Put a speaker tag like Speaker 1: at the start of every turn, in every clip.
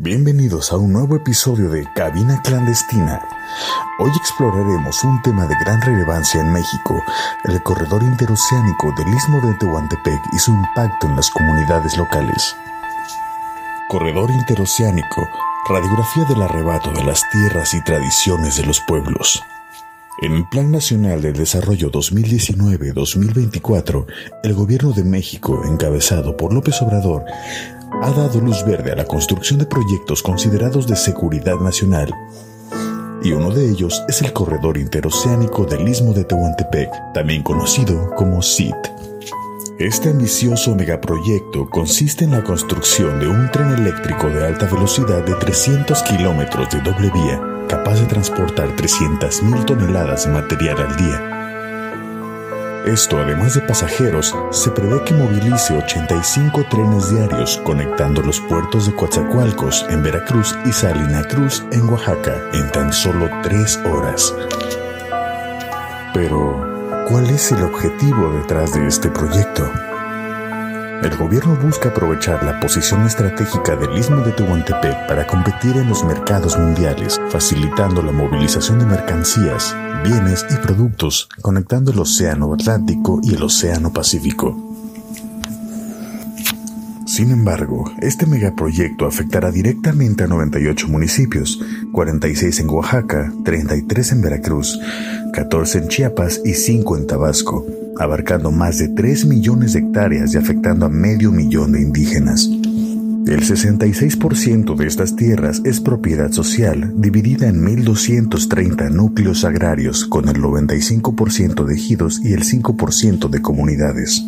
Speaker 1: Bienvenidos a un nuevo episodio de Cabina Clandestina. Hoy exploraremos un tema de gran relevancia en México, el corredor interoceánico del Istmo de Tehuantepec y su impacto en las comunidades locales. Corredor interoceánico, radiografía del arrebato de las tierras y tradiciones de los pueblos. En el Plan Nacional de Desarrollo 2019-2024, el Gobierno de México, encabezado por López Obrador, ha dado luz verde a la construcción de proyectos considerados de seguridad nacional. Y uno de ellos es el corredor interoceánico del Istmo de Tehuantepec, también conocido como CIT. Este ambicioso megaproyecto consiste en la construcción de un tren eléctrico de alta velocidad de 300 kilómetros de doble vía, capaz de transportar 300.000 toneladas de material al día esto, además de pasajeros, se prevé que movilice 85 trenes diarios conectando los puertos de Coatzacoalcos en Veracruz y Salina Cruz en Oaxaca en tan solo tres horas. Pero, ¿cuál es el objetivo detrás de este proyecto? El gobierno busca aprovechar la posición estratégica del istmo de Tehuantepec para competir en los mercados mundiales, facilitando la movilización de mercancías, bienes y productos, conectando el Océano Atlántico y el Océano Pacífico. Sin embargo, este megaproyecto afectará directamente a 98 municipios, 46 en Oaxaca, 33 en Veracruz, 14 en Chiapas y 5 en Tabasco, abarcando más de 3 millones de hectáreas y afectando a medio millón de indígenas. El 66% de estas tierras es propiedad social, dividida en 1.230 núcleos agrarios, con el 95% de ejidos y el 5% de comunidades.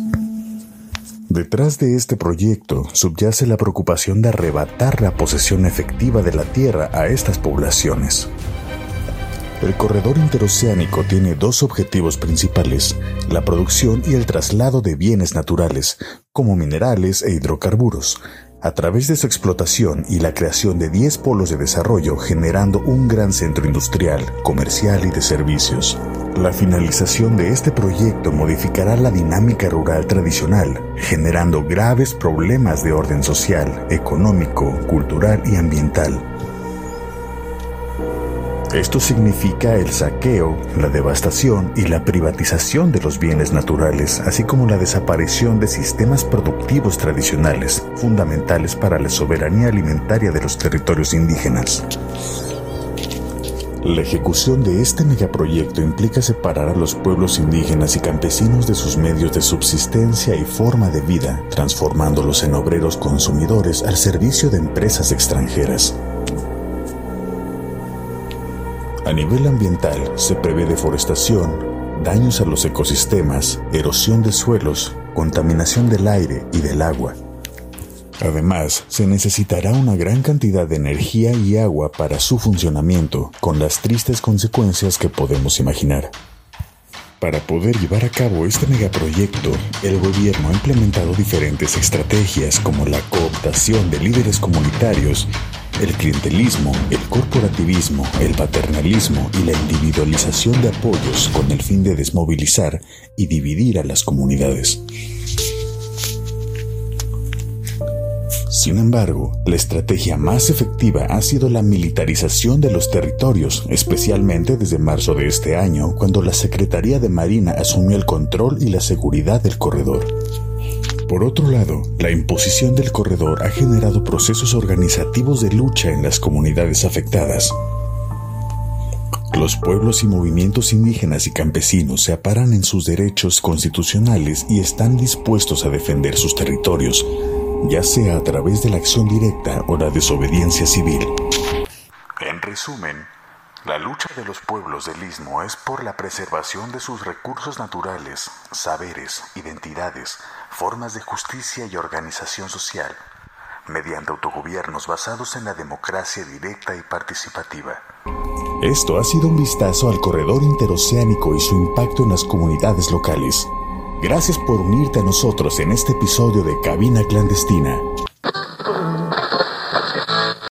Speaker 1: Detrás de este proyecto subyace la preocupación de arrebatar la posesión efectiva de la tierra a estas poblaciones. El corredor interoceánico tiene dos objetivos principales, la producción y el traslado de bienes naturales, como minerales e hidrocarburos, a través de su explotación y la creación de 10 polos de desarrollo generando un gran centro industrial, comercial y de servicios. La finalización de este proyecto modificará la dinámica rural tradicional, generando graves problemas de orden social, económico, cultural y ambiental esto significa el saqueo, la devastación y la privatización de los bienes naturales, así como la desaparición de sistemas productivos tradicionales, fundamentales para la soberanía alimentaria de los territorios indígenas. La ejecución de este megaproyecto implica separar a los pueblos indígenas y campesinos de sus medios de subsistencia y forma de vida, transformándolos en obreros consumidores al servicio de empresas extranjeras. A nivel ambiental se prevé deforestación, daños a los ecosistemas, erosión de suelos, contaminación del aire y del agua. Además, se necesitará una gran cantidad de energía y agua para su funcionamiento, con las tristes consecuencias que podemos imaginar. Para poder llevar a cabo este megaproyecto, el gobierno ha implementado diferentes estrategias como la cooptación de líderes comunitarios el clientelismo, el corporativismo, el paternalismo y la individualización de apoyos con el fin de desmovilizar y dividir a las comunidades. Sin embargo, la estrategia más efectiva ha sido la militarización de los territorios, especialmente desde marzo de este año, cuando la Secretaría de Marina asumió el control y la seguridad del corredor. Por otro lado, la imposición del corredor ha generado procesos organizativos de lucha en las comunidades afectadas. Los pueblos y movimientos indígenas y campesinos se aparan en sus derechos constitucionales y están dispuestos a defender sus territorios, ya sea a través de la acción directa o la desobediencia civil. En resumen, la lucha de los pueblos del Istmo es por la preservación de sus recursos naturales, saberes, identidades, formas de justicia y organización social, mediante autogobiernos basados en la democracia directa y participativa. Esto ha sido un vistazo al corredor interoceánico y su impacto en las comunidades locales. Gracias por unirte a nosotros en este episodio de Cabina Clandestina.